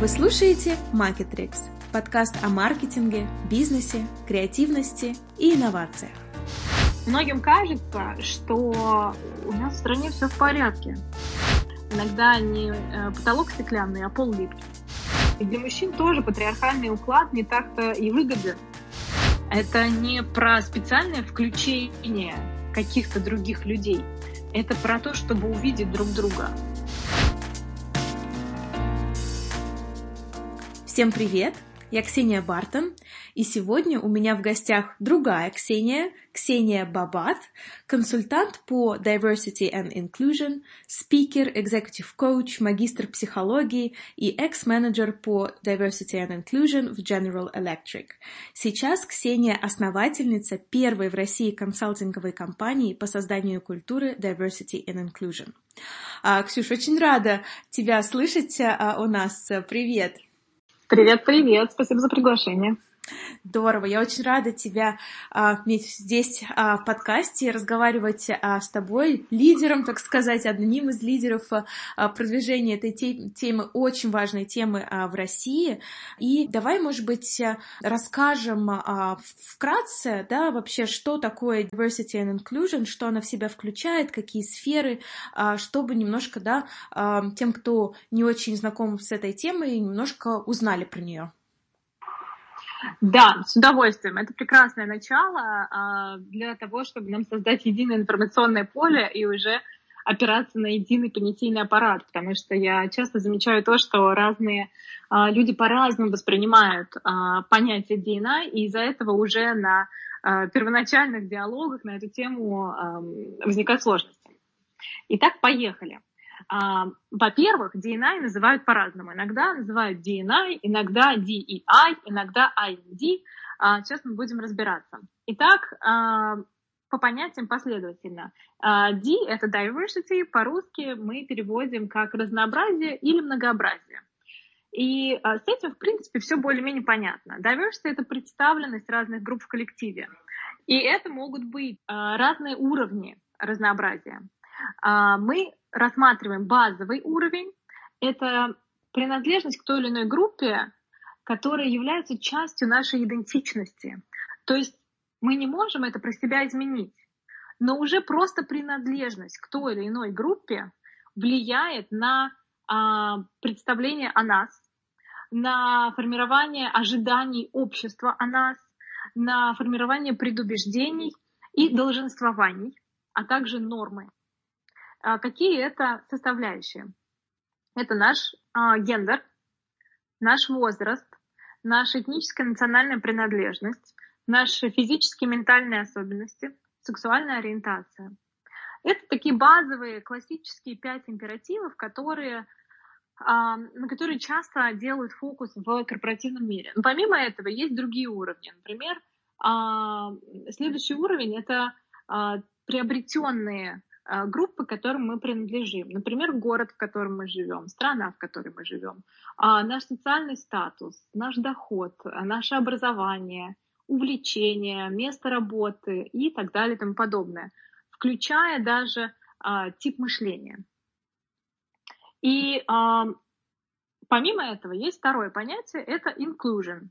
Вы слушаете Marketrix – подкаст о маркетинге, бизнесе, креативности и инновациях. Многим кажется, что у нас в стране все в порядке. Иногда не э, потолок стеклянный, а пол липкий. И для мужчин тоже патриархальный уклад не так-то и выгоден. Это не про специальное включение каких-то других людей. Это про то, чтобы увидеть друг друга. Всем привет! Я Ксения Бартон, и сегодня у меня в гостях другая Ксения, Ксения Бабат, консультант по Diversity and Inclusion, спикер, executive coach, магистр психологии и экс-менеджер по Diversity and Inclusion в General Electric. Сейчас Ксения основательница первой в России консалтинговой компании по созданию культуры Diversity and Inclusion. А, Ксюш, очень рада тебя слышать а, у нас. Привет! Привет, привет. Спасибо за приглашение. Здорово, я очень рада тебя а, иметь здесь а, в подкасте, разговаривать а, с тобой, лидером, так сказать, одним из лидеров продвижения этой те, темы, очень важной темы в России. И давай, может быть, расскажем а, вкратце, да, вообще, что такое diversity and inclusion, что она в себя включает, какие сферы, чтобы немножко, да, тем, кто не очень знаком с этой темой, немножко узнали про нее. Да, с удовольствием. Это прекрасное начало а, для того, чтобы нам создать единое информационное поле и уже опираться на единый понятийный аппарат, потому что я часто замечаю то, что разные а, люди по-разному воспринимают а, понятие DNA, и из-за этого уже на первоначальных диалогах на эту тему возникают сложности. Итак, поехали. А, во-первых, DNI называют по-разному. Иногда называют DNI, иногда DEI, иногда IND. А, сейчас мы будем разбираться. Итак, а, по понятиям последовательно. D — это diversity, по-русски мы переводим как разнообразие или многообразие. И с этим, в принципе, все более-менее понятно. Diversity — это представленность разных групп в коллективе. И это могут быть разные уровни разнообразия. Мы рассматриваем базовый уровень. Это принадлежность к той или иной группе, которая является частью нашей идентичности. То есть мы не можем это про себя изменить, но уже просто принадлежность к той или иной группе влияет на а, представление о нас, на формирование ожиданий общества о нас, на формирование предубеждений и долженствований, а также нормы. А какие это составляющие? Это наш а, гендер, наш возраст, наша этническая национальная принадлежность, наши физические ментальные особенности, сексуальная ориентация. Это такие базовые классические пять императивов, которые, а, на которые часто делают фокус в корпоративном мире. Но помимо этого есть другие уровни. Например, следующий уровень это приобретенные группы, к которым мы принадлежим. Например, город, в котором мы живем, страна, в которой мы живем, а, наш социальный статус, наш доход, а, наше образование, увлечение, место работы и так далее и тому подобное, включая даже тип мышления. И помимо этого есть второе понятие, это inclusion.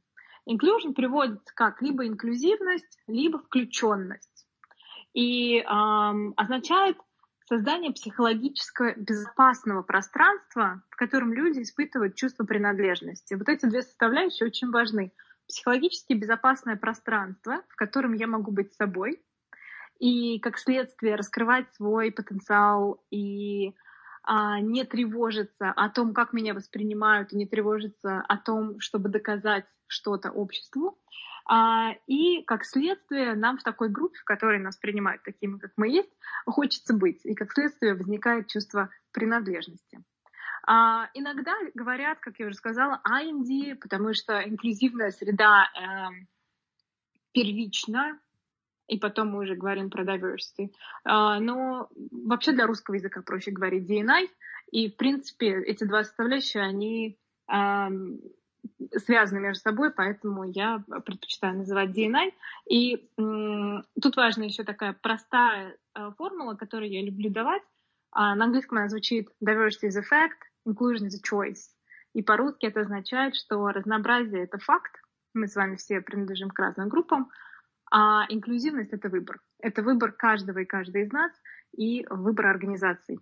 Inclusion переводится как либо инклюзивность, либо включенность. И эм, означает создание психологического безопасного пространства, в котором люди испытывают чувство принадлежности. Вот эти две составляющие очень важны. Психологически безопасное пространство, в котором я могу быть собой, и как следствие раскрывать свой потенциал и а, не тревожиться о том, как меня воспринимают, и не тревожиться о том, чтобы доказать что-то обществу. А, и как следствие нам в такой группе, в которой нас принимают такими, как мы есть, хочется быть. И как следствие возникает чувство принадлежности. А, иногда говорят, как я уже сказала, IND, потому что инклюзивная среда э, первична, и потом мы уже говорим про diversity. А, но вообще для русского языка проще говорить DNI, и, в принципе, эти два составляющие, они связаны между собой, поэтому я предпочитаю называть DNI. И тут важна еще такая простая э, формула, которую я люблю давать. А, на английском она звучит diversity is a fact, inclusion is a choice. И по-русски это означает, что разнообразие — это факт, мы с вами все принадлежим к разным группам, а инклюзивность — это выбор. Это выбор каждого и каждой из нас и выбор организаций.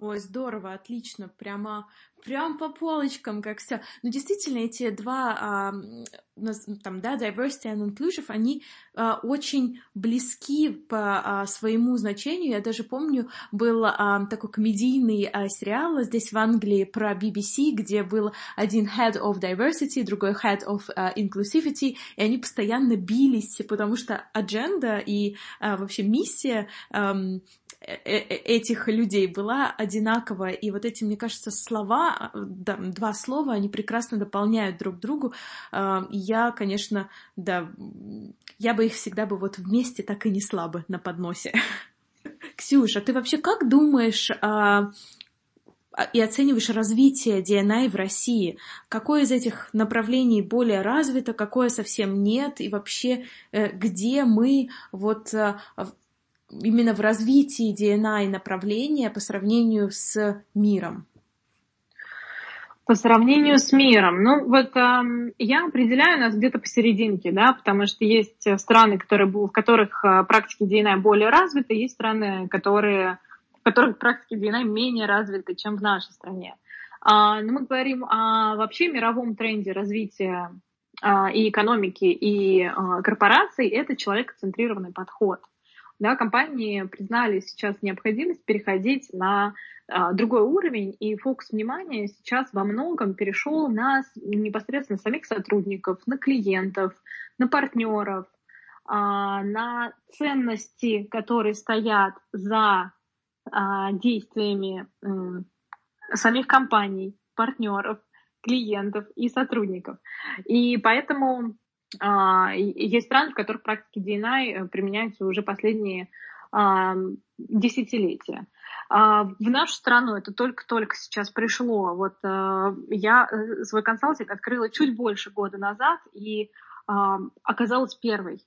Ой, здорово, отлично, прямо, прям по полочкам, как все. Ну, действительно, эти два, а, там, да, diversity and inclusion, они а, очень близки по а, своему значению. Я даже помню, был а, такой комедийный а, сериал здесь в Англии про BBC, где был один head of diversity, другой head of uh, inclusivity, и они постоянно бились, потому что адженда и а, вообще миссия um, этих людей была одинаковая. И вот эти, мне кажется, слова, да, два слова, они прекрасно дополняют друг другу. А, и я, конечно, да, я бы их всегда бы вот вместе так и несла бы на подносе. Ксюша, ты вообще как думаешь а, и оцениваешь развитие DNI в России? Какое из этих направлений более развито, какое совсем нет? И вообще, э, где мы вот э, именно в развитии DNI направления по сравнению с миром? По сравнению с миром, ну вот э, я определяю нас где-то посерединке, да, потому что есть страны, которые, в которых э, практики DNI более развиты, есть страны, которые, в которых практики DNI менее развиты, чем в нашей стране. А, но мы говорим о вообще мировом тренде развития а, и экономики, и а, корпораций, это человекоцентрированный подход – да, компании признали сейчас необходимость переходить на а, другой уровень, и фокус внимания сейчас во многом перешел на непосредственно самих сотрудников, на клиентов, на партнеров, а, на ценности, которые стоят за а, действиями самих компаний, партнеров, клиентов и сотрудников. И поэтому есть страны, в которых практики DNI э, применяются уже последние а, десятилетия. А, в нашу страну это только-только сейчас пришло. Вот э, я э, свой консалтинг открыла чуть больше года назад и оказалась первой.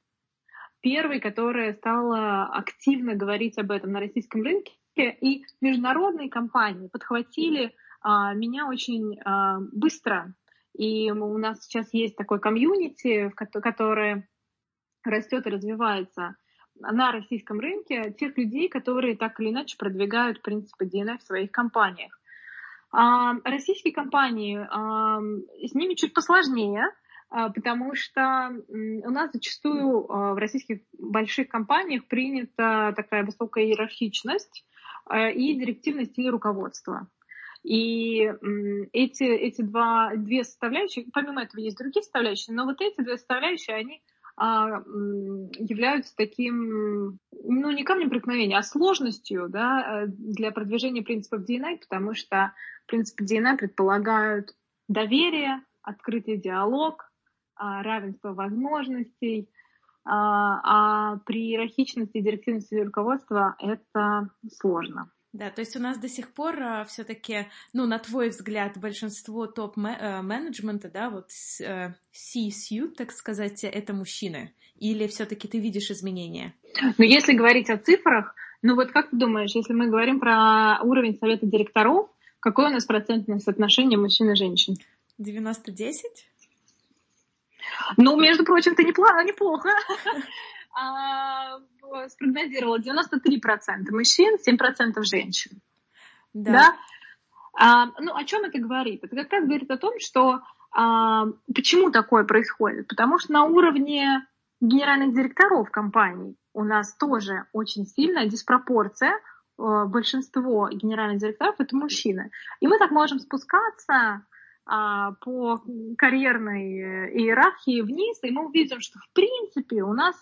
Первой, которая стала активно говорить об этом на российском рынке. И международные компании подхватили меня очень быстро и у нас сейчас есть такой комьюнити, которое растет и развивается на российском рынке, тех людей, которые так или иначе продвигают принципы DNF в своих компаниях. А, российские компании, а, с ними чуть посложнее, а, потому что у нас зачастую в российских больших компаниях принята такая высокая иерархичность и директивный стиль руководства. И эти, эти два, две составляющие, помимо этого есть другие составляющие, но вот эти две составляющие, они а, являются таким, ну, не камнем преткновения, а сложностью да, для продвижения принципов DNI, потому что принципы DNI предполагают доверие, открытый диалог, а, равенство возможностей, а, а при иерархичности и директивности руководства это сложно. Да, то есть у нас до сих пор а, все-таки, ну, на твой взгляд, большинство топ-менеджмента, да, вот э, C-suite, так сказать, это мужчины? Или все-таки ты видишь изменения? Ну, если говорить о цифрах, ну вот как ты думаешь, если мы говорим про уровень совета директоров, какое у нас процентное соотношение мужчин и женщин? 90-10? Ну, между прочим, ты неплохо, неплохо. А, спрогнозировала 93% мужчин, 7% женщин. Да. да? А, ну, о чем это говорит? Это как раз говорит о том, что а, почему такое происходит? Потому что на уровне генеральных директоров компаний у нас тоже очень сильная диспропорция. Большинство генеральных директоров это мужчины. И мы так можем спускаться а, по карьерной иерархии вниз, и мы увидим, что в принципе у нас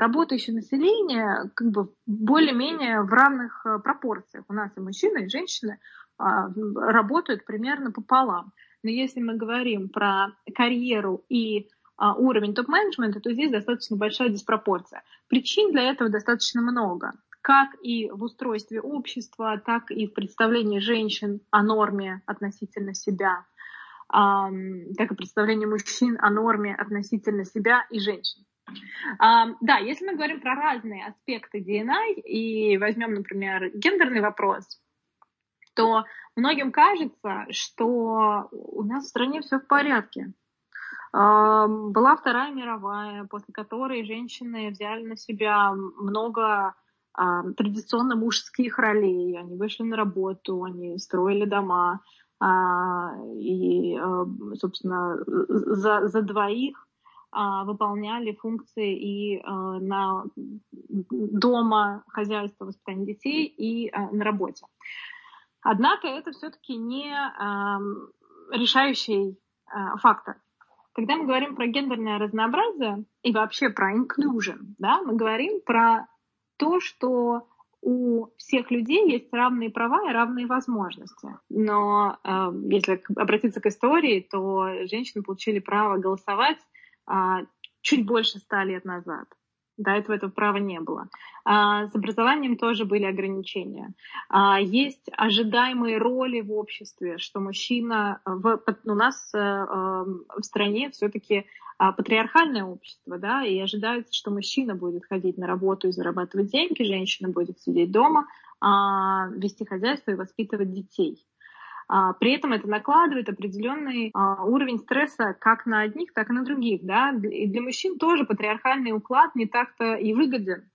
работающее население как бы более-менее в равных э, пропорциях. У нас и мужчины, и женщины а, работают примерно пополам. Но если мы говорим про карьеру и а, уровень топ-менеджмента, то здесь достаточно большая диспропорция. Причин для этого достаточно много. Как и в устройстве общества, так и в представлении женщин о норме относительно себя, так и представлении мужчин о норме относительно себя и женщин. Да, если мы говорим про разные аспекты DNI и возьмем, например, гендерный вопрос, что многим кажется, что у нас в стране все в порядке. Была Вторая мировая, после которой женщины взяли на себя много традиционно мужских ролей. Они вышли на работу, они строили дома, а, и, собственно, за, за двоих выполняли функции и а, на дома, хозяйство, воспитание детей и а, на работе. Однако это все-таки не решающий фактор. Когда мы говорим про гендерное разнообразие и вообще про inclusion, да, мы говорим про то, что у всех людей есть равные права и равные возможности. Но э, если обратиться к истории, то женщины получили право голосовать а, чуть больше ста лет назад. До этого этого права не было. А, с образованием тоже были ограничения. А, есть ожидаемые роли в обществе, что мужчина в, у нас э, эм, в стране все-таки патриархальное общество, да, и ожидается, что мужчина будет ходить на работу и зарабатывать деньги, женщина будет сидеть дома, вести хозяйство и воспитывать детей. А, при этом это накладывает определенный а, уровень стресса как на одних, так и на других. Да? И для мужчин тоже патриархальный уклад не так-то и выгоден,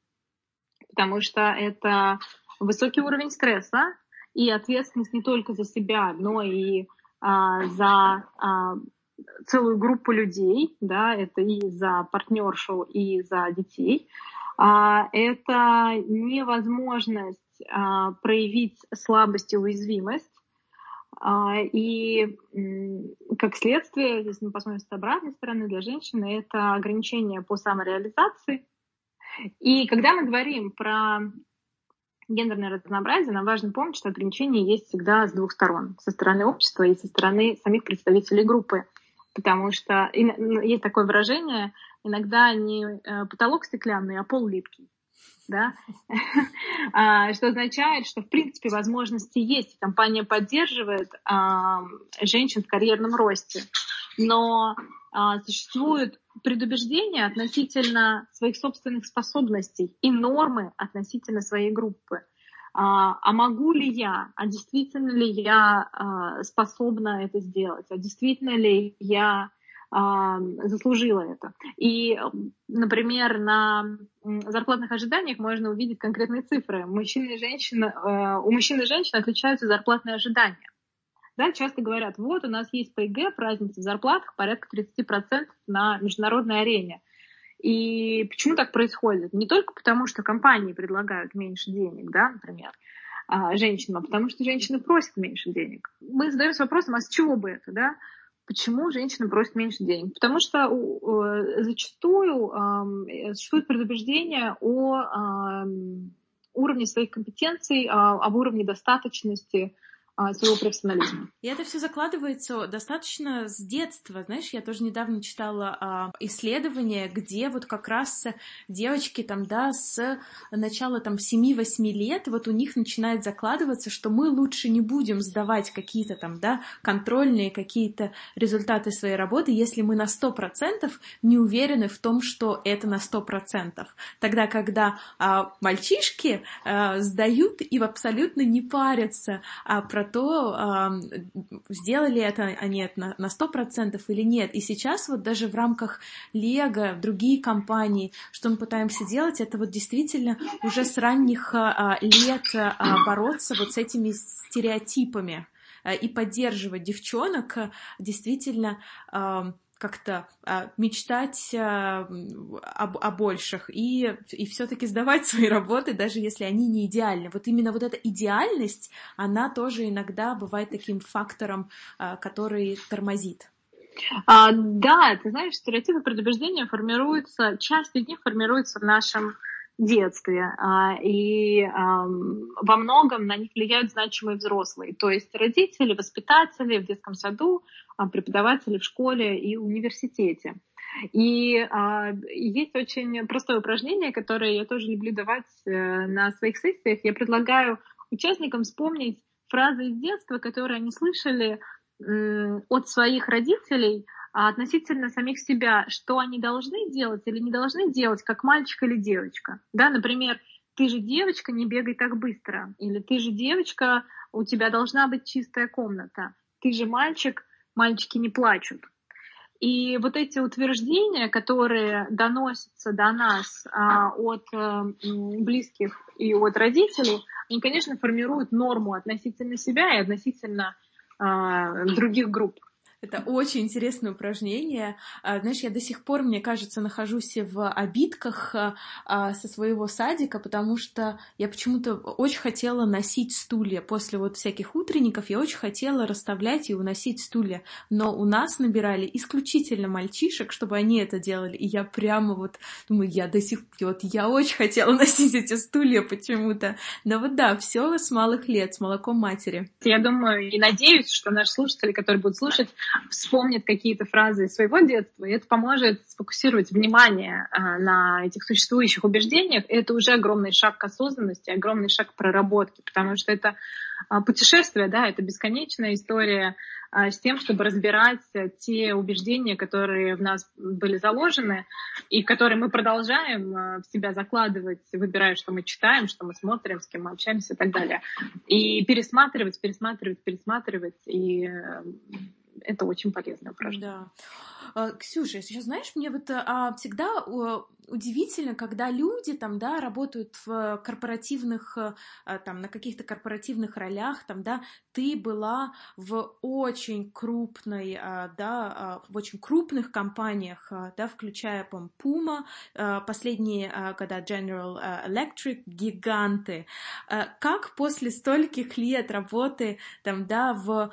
потому что это высокий уровень стресса и ответственность не только за себя, но и а, за целую группу людей, да, это и за партнершу, и за детей. Это невозможность проявить слабость и уязвимость, и как следствие, если мы посмотрим с обратной стороны, для женщины это ограничение по самореализации. И когда мы говорим про гендерное разнообразие, нам важно помнить, что ограничения есть всегда с двух сторон. Со стороны общества и со стороны самих представителей группы. Потому что есть такое выражение, иногда не э, потолок стеклянный, а пол липкий да, а, что означает, что в принципе возможности есть, компания поддерживает а, женщин в карьерном росте, но а, существуют предубеждения относительно своих собственных способностей и нормы относительно своей группы. А могу ли я, а действительно ли я способна это сделать, а действительно ли я заслужила это. И, например, на зарплатных ожиданиях можно увидеть конкретные цифры. Мужчины и женщины, э, у мужчин и женщин отличаются зарплатные ожидания. Да, часто говорят, вот у нас есть ПГ, разница в зарплатах порядка 30% на международной арене. И почему так происходит? Не только потому, что компании предлагают меньше денег, да, например, а, женщинам, а потому что женщины просят меньше денег. Мы задаемся вопросом, а с чего бы это, да? Почему женщины просят меньше денег? Потому что э, зачастую э, существует предубеждение о уровне своих компетенций, об уровне достаточности а, своего профессионализма. И это все закладывается достаточно с детства. Знаешь, я тоже недавно читала а, исследование, где вот как раз девочки там, да, с начала там 7-8 лет, вот у них начинает закладываться, что мы лучше не будем сдавать какие-то там, да, контрольные какие-то результаты своей работы, если мы на 100% не уверены в том, что это на 100%. Тогда, когда а, мальчишки а, сдают и абсолютно не парятся а, про то, сделали это они на, на 100% или нет. И сейчас вот даже в рамках Лего, другие компании, что мы пытаемся делать, это вот действительно уже с ранних а, лет а, бороться вот с этими стереотипами и поддерживать девчонок действительно как-то а, мечтать а, об, о больших и, и все-таки сдавать свои работы, даже если они не идеальны. Вот именно вот эта идеальность, она тоже иногда бывает таким фактором, а, который тормозит. А, да, ты знаешь, стереотипы предубеждения формируются, часть из них формируется в нашем детстве, а, и во многом на них влияют значимые взрослые, то есть родители, воспитатели в детском саду, а, преподаватели в школе и университете. И а, есть очень простое упражнение, которое я тоже люблю давать э, на своих сессиях. Я предлагаю участникам вспомнить фразы из детства, которые они слышали от своих родителей а относительно самих себя, что они должны делать или не должны делать, как мальчик или девочка. Да, например, ты же девочка, не бегай так быстро. Или ты же девочка, у тебя должна быть чистая комната. Ты же мальчик, мальчики не плачут. И вот эти утверждения, которые доносятся до нас а, от а, близких и от родителей, они, конечно, формируют норму относительно себя и относительно а, других групп. Это очень интересное упражнение. А, знаешь, я до сих пор, мне кажется, нахожусь в обидках а, а, со своего садика, потому что я почему-то очень хотела носить стулья. После вот всяких утренников я очень хотела расставлять и уносить стулья. Но у нас набирали исключительно мальчишек, чтобы они это делали. И я прямо вот думаю, я до сих пор, вот я очень хотела носить эти стулья почему-то. Но вот да, все с малых лет, с молоком матери. Я думаю и надеюсь, что наши слушатели, которые будут слушать, вспомнит какие-то фразы из своего детства, и это поможет сфокусировать внимание а, на этих существующих убеждениях. И это уже огромный шаг к осознанности, огромный шаг к проработке, потому что это а, путешествие, да, это бесконечная история а, с тем, чтобы разбирать те убеждения, которые в нас были заложены, и которые мы продолжаем в себя закладывать, выбирая, что мы читаем, что мы смотрим, с кем мы общаемся и так далее. И пересматривать, пересматривать, пересматривать, и это очень полезное упражнение. Да. А, Ксюша, сейчас знаешь, мне вот а, всегда удивительно, когда люди там, да, работают в корпоративных, а, там, на каких-то корпоративных ролях, там, да, ты была в очень крупной, да, в очень крупных компаниях, да, включая, по Puma, последние, когда General Electric, гиганты. Как после стольких лет работы, там, да, в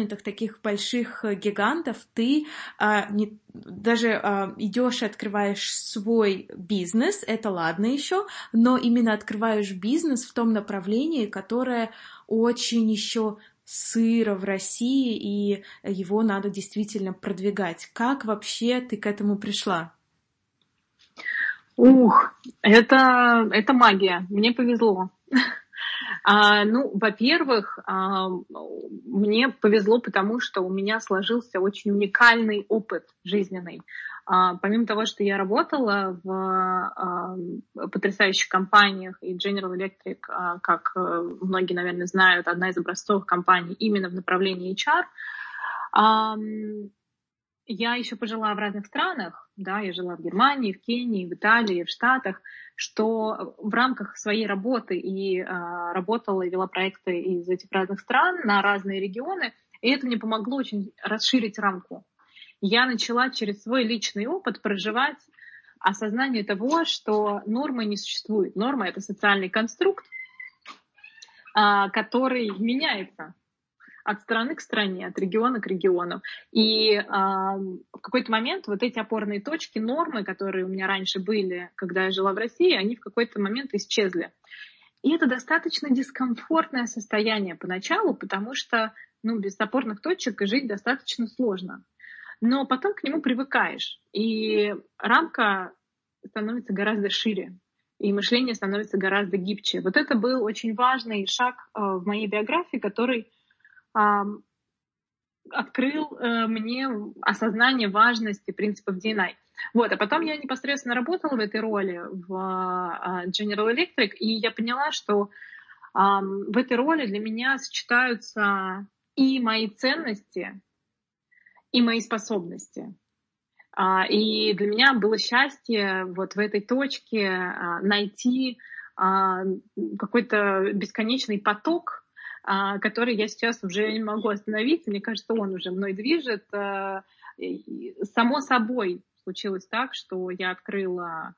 HR-департаментах таких больших гигантов, ты а, не, даже а, идешь и открываешь свой бизнес, это ладно еще, но именно открываешь бизнес в том направлении, которое очень еще сыро в России, и его надо действительно продвигать. Как вообще ты к этому пришла? Ух, это, это магия. Мне повезло. А, ну, во-первых, а, мне повезло, потому что у меня сложился очень уникальный опыт жизненный. А, помимо того, что я работала в а, потрясающих компаниях, и General Electric, а, как э, многие, наверное, знают, одна из образцовых компаний именно в направлении HR, я еще пожила в разных странах, да, я жила в Германии, в Кении, в Италии, в Штатах, что в рамках своей работы и э, работала и вела проекты из этих разных стран на разные регионы, и это мне помогло очень расширить рамку. Я начала через свой личный опыт проживать осознание того, что нормы не существует. Норма — это социальный конструкт, э, который меняется от страны к стране, от региона к региону. И э, в какой-то момент вот эти опорные точки, нормы, которые у меня раньше были, когда я жила в России, они в какой-то момент исчезли. И это достаточно дискомфортное состояние поначалу, потому что ну, без опорных точек жить достаточно сложно. Но потом к нему привыкаешь, и рамка становится гораздо шире, и мышление становится гораздо гибче. Вот это был очень важный шаг э, в моей биографии, который открыл э, мне осознание важности принципов DNI. Вот, а потом я непосредственно работала в этой роли в а, General Electric, и я поняла, что в этой роли для меня сочетаются и мои ценности, и мои способности. А, и для меня было счастье вот в этой точке а, найти какой-то бесконечный поток который я сейчас уже не могу остановиться. Мне кажется, он уже мной движет. А, само собой случилось так, что я открыла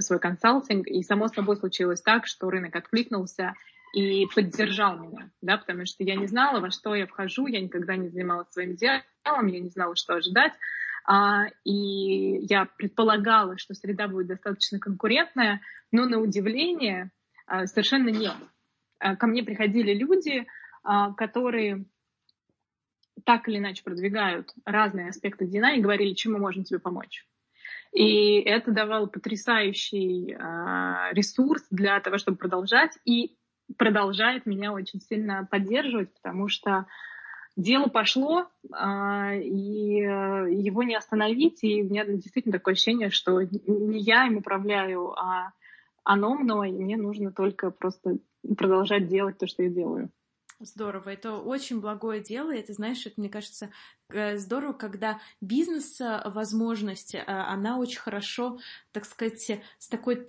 свой консалтинг, и само собой случилось так, что рынок откликнулся и поддержал меня, да, потому что я не знала, во что я вхожу, я никогда не занималась своим делом, я не знала, что ожидать, и я предполагала, что среда будет достаточно конкурентная, но на удивление совершенно нет. Э, ко мне приходили люди, а, которые так или иначе продвигают разные аспекты Дина и говорили, чем мы можем тебе помочь. И это давало потрясающий а, ресурс для того, чтобы продолжать, и продолжает меня очень сильно поддерживать, потому что дело пошло, а, и э, его не остановить, и у меня действительно такое ощущение, что не я им управляю, а оно мной, и мне нужно только просто продолжать делать то, что я делаю. Здорово, это очень благое дело, и ты знаешь, это, мне кажется, э, здорово, когда бизнес-возможность, э, она очень хорошо, так сказать, с такой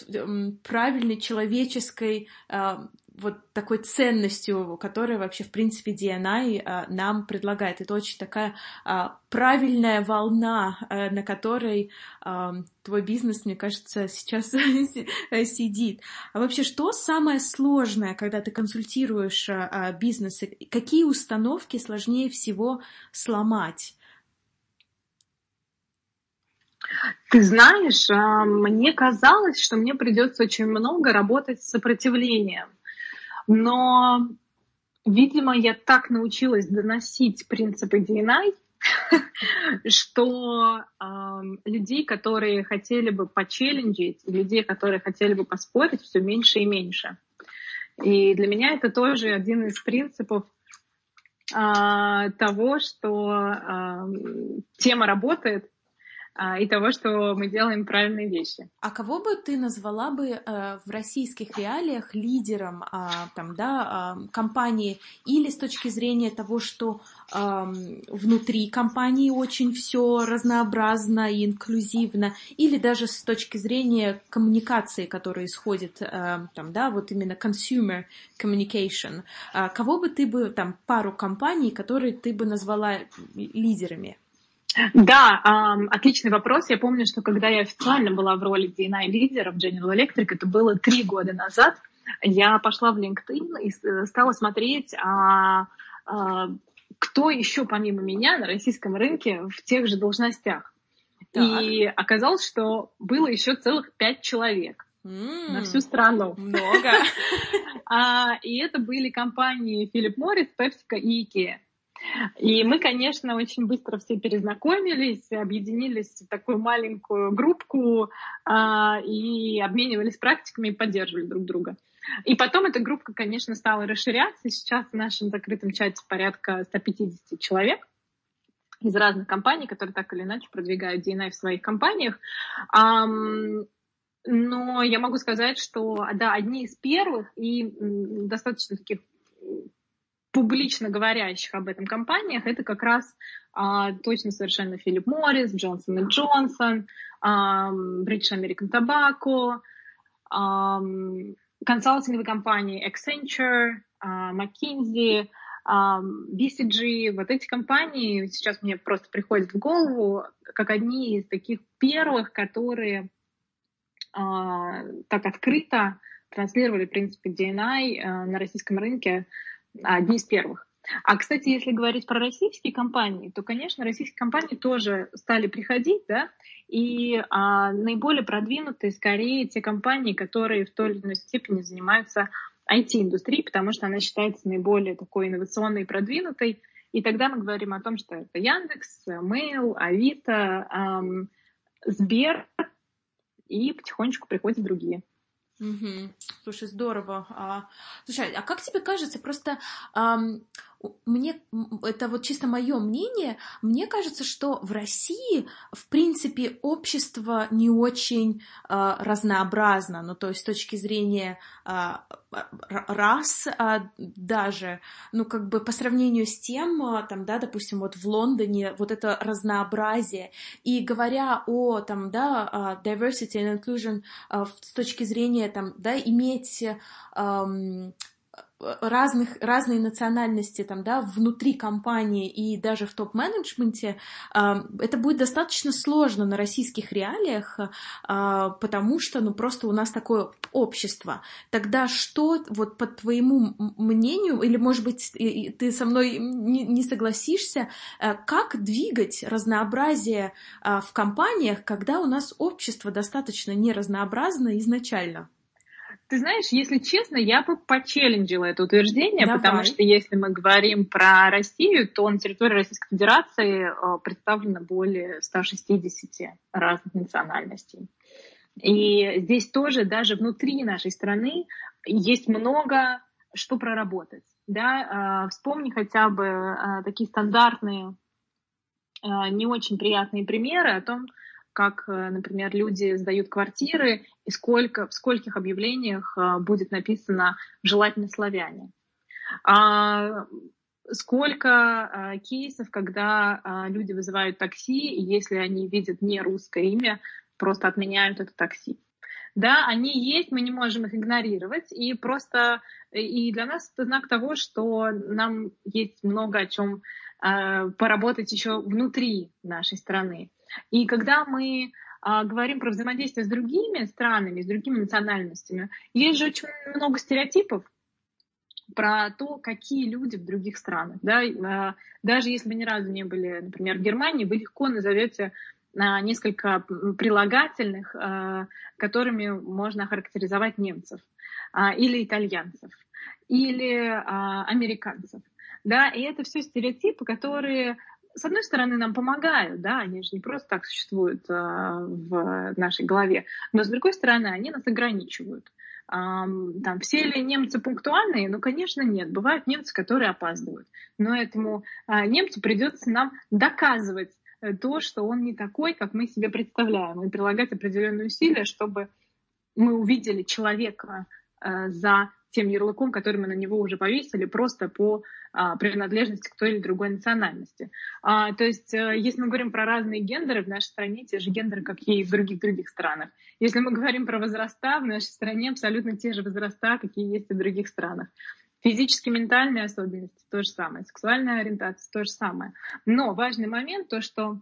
правильной человеческой э, вот такой ценностью, которая вообще, в принципе, DNI а, нам предлагает. Это очень такая а, правильная волна, а, на которой а, твой бизнес, мне кажется, сейчас сидит. А вообще, что самое сложное, когда ты консультируешь а, а, бизнесы? Какие установки сложнее всего сломать? Ты знаешь, а, мне казалось, что мне придется очень много работать с сопротивлением. Но, видимо, я так научилась доносить принципы DNI, что людей, которые хотели бы почелленджить, людей, которые хотели бы поспорить, все меньше и меньше. И для меня это тоже один из принципов э, того, что тема работает, а, и того, что мы делаем правильные вещи. А кого бы ты назвала бы э, в российских реалиях лидером э, там, да, э, компании или с точки зрения того, что внутри компании очень все разнообразно и инклюзивно, или даже с точки зрения коммуникации, которая исходит э, там, да, вот именно consumer communication, кого бы ты бы там пару компаний, которые ты бы назвала лидерами? Да, эм, отличный вопрос. Я помню, что когда я официально была в роли DNA лидера в General Electric, это было три года назад, я пошла в LinkedIn и э, стала смотреть, а, а, кто еще помимо меня на российском рынке в тех же должностях. Так. И оказалось, что было еще целых пять человек mm, на всю страну. Много. а, и это были компании Philip Morris, PepsiCo и IKEA. И мы, конечно, очень быстро все перезнакомились, объединились в такую маленькую группку а, и обменивались практиками и поддерживали друг друга. И потом эта группа, конечно, стала расширяться. Сейчас в нашем закрытом чате порядка 150 человек из разных компаний, которые так или иначе продвигают DNA в своих компаниях. Но я могу сказать, что да, одни из первых и достаточно таких публично говорящих об этом компаниях, это как раз а, точно совершенно Филипп Моррис, Джонсон и Джонсон, British American Tobacco, а, консалтинговые компании Accenture, а, McKinsey, а, BCG. Вот эти компании сейчас мне просто приходят в голову как одни из таких первых, которые а, так открыто транслировали принципы DNI а, на российском рынке одни из первых. А, кстати, если говорить про российские компании, то, конечно, российские компании тоже стали приходить, да, и а, наиболее продвинутые, скорее, те компании, которые в той или иной степени занимаются IT-индустрией, потому что она считается наиболее такой инновационной и продвинутой. И тогда мы говорим о том, что это Яндекс, Mail, Авито, эм, Сбер, и потихонечку приходят другие. Угу. Слушай, здорово. А, слушай, а как тебе кажется, просто ам, мне, это вот чисто мое мнение, мне кажется, что в России, в принципе, общество не очень э, разнообразно, ну, то есть с точки зрения э, рас э, даже, ну, как бы по сравнению с тем, э, там, да, допустим, вот в Лондоне вот это разнообразие, и говоря о, там, да, diversity and inclusion э, с точки зрения, там, да, иметь э, разных, разные национальности там, да, внутри компании и даже в топ-менеджменте, а, это будет достаточно сложно на российских реалиях, а, потому что, ну, просто у нас такое общество. Тогда что, вот по твоему мнению, или, может быть, ты со мной не согласишься, а, как двигать разнообразие в компаниях, когда у нас общество достаточно неразнообразно изначально? Ты знаешь, если честно, я бы почелленджила это утверждение, Давай. потому что если мы говорим про Россию, то на территории Российской Федерации э, представлено более 160 разных национальностей. И здесь тоже даже внутри нашей страны есть много что проработать. Да? Э, вспомни хотя бы э, такие стандартные, не очень приятные примеры о том, как, например, люди сдают квартиры и сколько, в скольких объявлениях будет написано «желательно славяне». А сколько кейсов, когда люди вызывают такси, и если они видят не русское имя, просто отменяют это такси да, они есть, мы не можем их игнорировать, и просто и для нас это знак того, что нам есть много о чем э, поработать еще внутри нашей страны. И когда мы э, говорим про взаимодействие с другими странами, с другими национальностями, есть же очень много стереотипов про то, какие люди в других странах. Да? Э, даже если вы ни разу не были, например, в Германии, вы легко назовете несколько прилагательных, а, которыми можно характеризовать немцев а, или итальянцев или а, американцев. Да, и это все стереотипы, которые с одной стороны, нам помогают, да, они же не просто так существуют в нашей голове, но с другой стороны, они нас ограничивают. Там, все ли немцы пунктуальные? Ну, конечно, нет. Бывают немцы, которые опаздывают. Но этому немцу придется нам доказывать Э, то, что он не такой, как мы себе представляем, и прилагать определенные усилия, чтобы мы увидели человека э, за тем ярлыком, который мы на него уже повесили, просто по а, принадлежности к той или другой национальности. А, то есть, а, если мы говорим про разные гендеры в нашей стране, те же гендеры, как и в других других странах. Если мы говорим про возраста, в нашей стране абсолютно те же возраста, какие есть и в других странах. Физические, ментальные особенности то же самое, сексуальная ориентация то же самое. Но важный момент то, что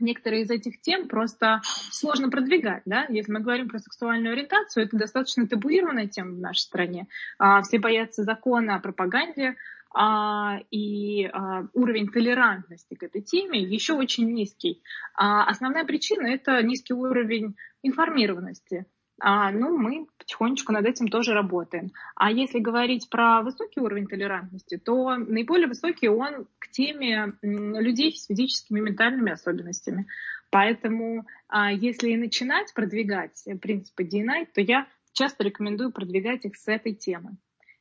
некоторые из этих тем просто сложно продвигать. Да? Если мы говорим про сексуальную ориентацию, это достаточно табуированная тема в нашей стране. А, все боятся закона о пропаганде, а, и а, уровень толерантности к этой теме еще очень низкий. Основная причина — это низкий уровень информированности а, ну, мы потихонечку над этим тоже работаем. А если говорить про высокий уровень толерантности, то наиболее высокий он к теме людей с физическими и ментальными особенностями. Поэтому, а, если начинать продвигать принципы DNI, то я часто рекомендую продвигать их с этой темы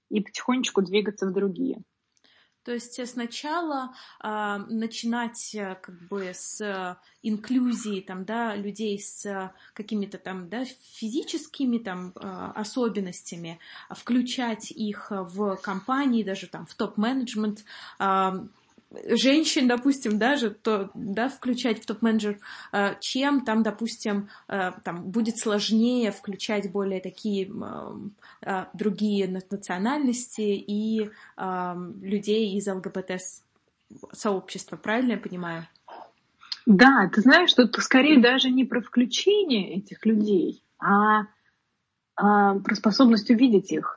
и потихонечку двигаться в другие. То есть сначала а, начинать э, как бы с инклюзии там, да, людей с какими-то там да, физическими там, а, особенностями, включать их в компании, даже там в топ-менеджмент, а, женщин, допустим, даже, то, да, включать в топ-менеджер, э, чем там, допустим, э, там будет сложнее включать более такие э, другие национальности и людей из ЛГБТ-сообщества, правильно я понимаю? Да, ты знаешь, что это скорее даже не про включение этих людей, а, а про способность увидеть их.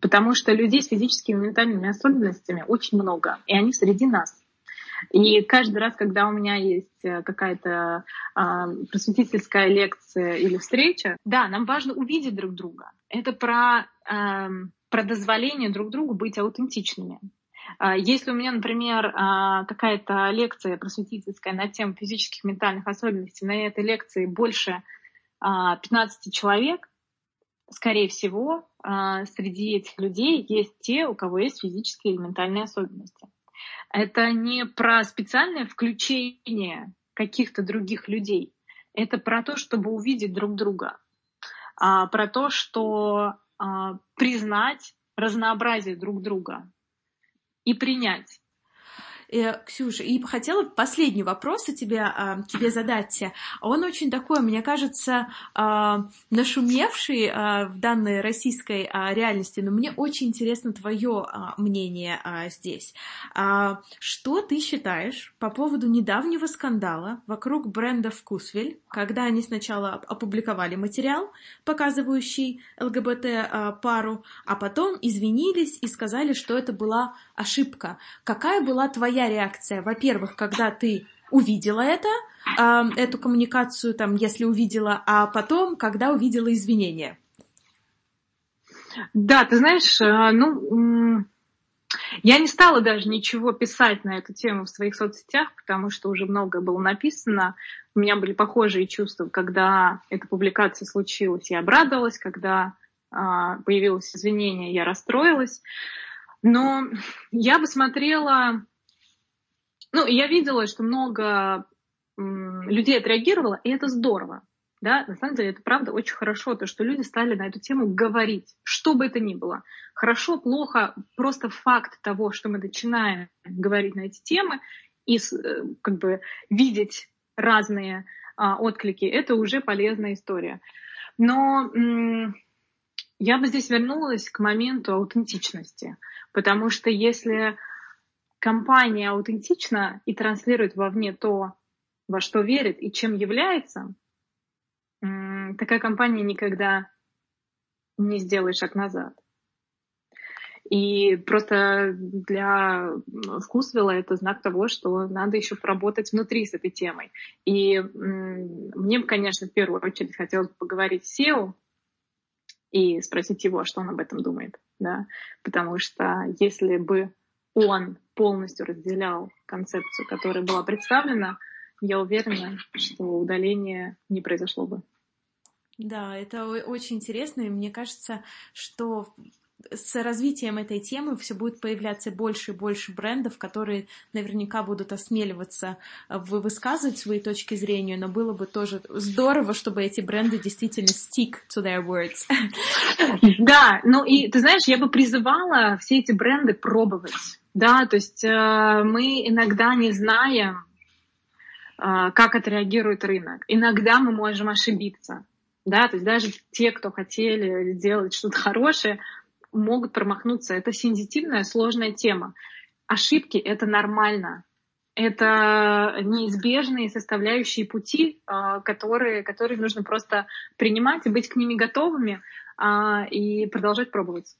Потому что людей с физическими и ментальными особенностями очень много, и они среди нас. И каждый раз, когда у меня есть э, какая-то э, просветительская лекция или встреча, да, нам важно увидеть друг друга. Это про, э, про дозволение друг другу быть аутентичными. Если у меня, например, какая-то лекция просветительская на тему физических и ментальных особенностей, на этой лекции больше 15 человек, скорее всего, а, среди этих людей есть те, у кого есть физические или ментальные особенности. Это не про специальное включение каких-то других людей. Это про то, чтобы увидеть друг друга. А, про то, что а, признать разнообразие друг друга и принять. Э, Ксюша, и хотела последний вопрос у тебя, тебе задать. Он очень такой, мне кажется, а, нашумевший а, в данной российской а, реальности, но мне очень интересно твое мнение здесь. Что ты считаешь по поводу недавнего скандала вокруг бренда «Вкусвель», когда они сначала опубликовали материал, показывающий ЛГБТ-пару, а потом извинились и сказали, что это была ошибка. Какая была твоя реакция? Во-первых, когда ты увидела это, э, эту коммуникацию, там, если увидела, а потом, когда увидела извинения? Да, ты знаешь, э, ну, я не стала даже ничего писать на эту тему в своих соцсетях, потому что уже много было написано. У меня были похожие чувства, когда эта публикация случилась, я обрадовалась, когда а, появилось извинение, я расстроилась. Но я бы смотрела... Ну, я видела, что много людей отреагировало, и это здорово. Да, на самом деле это правда очень хорошо, то, что люди стали на эту тему говорить, что бы это ни было. Хорошо, плохо, просто факт того, что мы начинаем говорить на эти темы и э, как бы видеть разные а, отклики, это уже полезная история. Но я бы здесь вернулась к моменту аутентичности, потому что если компания аутентична и транслирует вовне то, во что верит и чем является, такая компания никогда не сделает шаг назад. И просто для вкусвилла это знак того, что надо еще поработать внутри с этой темой. И мне, конечно, в первую очередь хотелось поговорить с SEO и спросить его, что он об этом думает. Да? Потому что если бы он полностью разделял концепцию, которая была представлена, я уверена, что удаление не произошло бы. Да, это очень интересно, и мне кажется, что с развитием этой темы все будет появляться больше и больше брендов, которые наверняка будут осмеливаться э, высказывать свои точки зрения, но было бы тоже здорово, чтобы эти бренды действительно stick to their words. Да, ну и ты знаешь, я бы призывала все эти бренды пробовать. Да, то есть э, мы иногда не знаем, э, как отреагирует рынок. Иногда мы можем ошибиться. Да, то есть даже те, кто хотели делать что-то хорошее, могут промахнуться. Это сензитивная, сложная тема. Ошибки — это нормально. Это неизбежные составляющие пути, а, которые, которые нужно просто принимать и быть к ними готовыми а, и продолжать пробовать.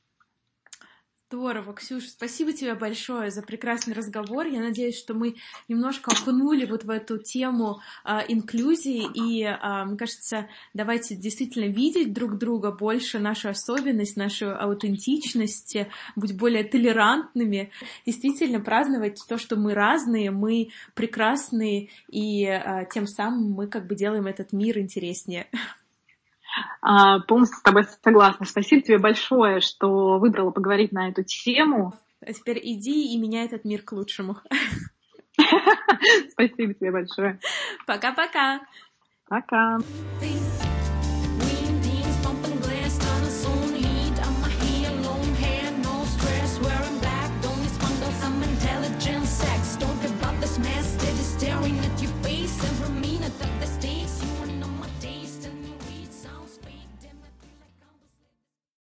Здорово, Ксюша, спасибо тебе большое за прекрасный разговор. Я надеюсь, что мы немножко окунули вот в эту тему а, инклюзии, и, а, мне кажется, давайте действительно видеть друг друга больше, нашу особенность, нашу аутентичность, быть более толерантными, действительно праздновать то, что мы разные, мы прекрасные, и а, тем самым мы как бы делаем этот мир интереснее. А, полностью с тобой согласна. Спасибо тебе большое, что выбрала поговорить на эту тему. А теперь иди и меняй этот мир к лучшему. Спасибо тебе большое. Пока-пока. Пока. -пока. Пока.